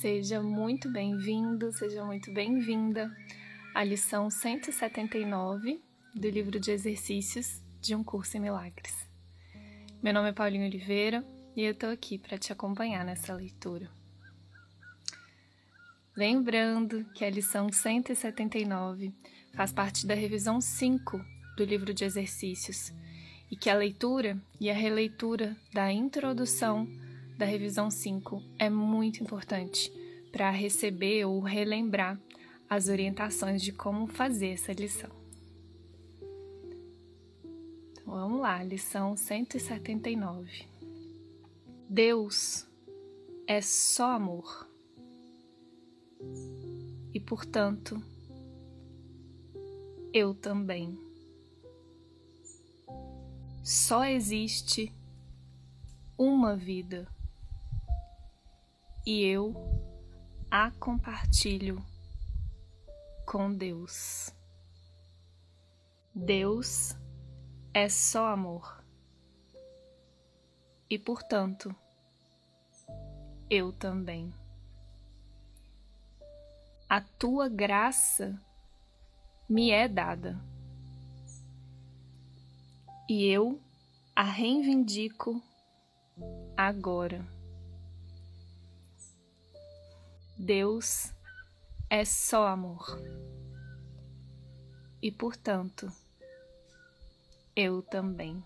Seja muito bem-vindo, seja muito bem-vinda à lição 179 do livro de exercícios de um curso em milagres. Meu nome é Paulinho Oliveira e eu tô aqui para te acompanhar nessa leitura. Lembrando que a lição 179 faz parte da revisão 5 do livro de exercícios e que a leitura e a releitura da introdução da revisão 5 é muito importante para receber ou relembrar as orientações de como fazer essa lição. Então vamos lá, lição 179. Deus é só amor e, portanto, eu também. Só existe uma vida e eu a compartilho com Deus. Deus é só amor e, portanto, eu também. A tua graça me é dada e eu a reivindico agora. Deus é só amor. E, portanto, eu também.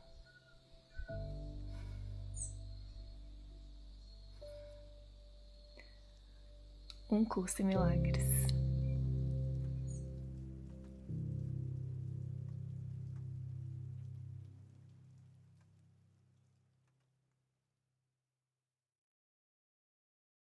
Um curso em milagres.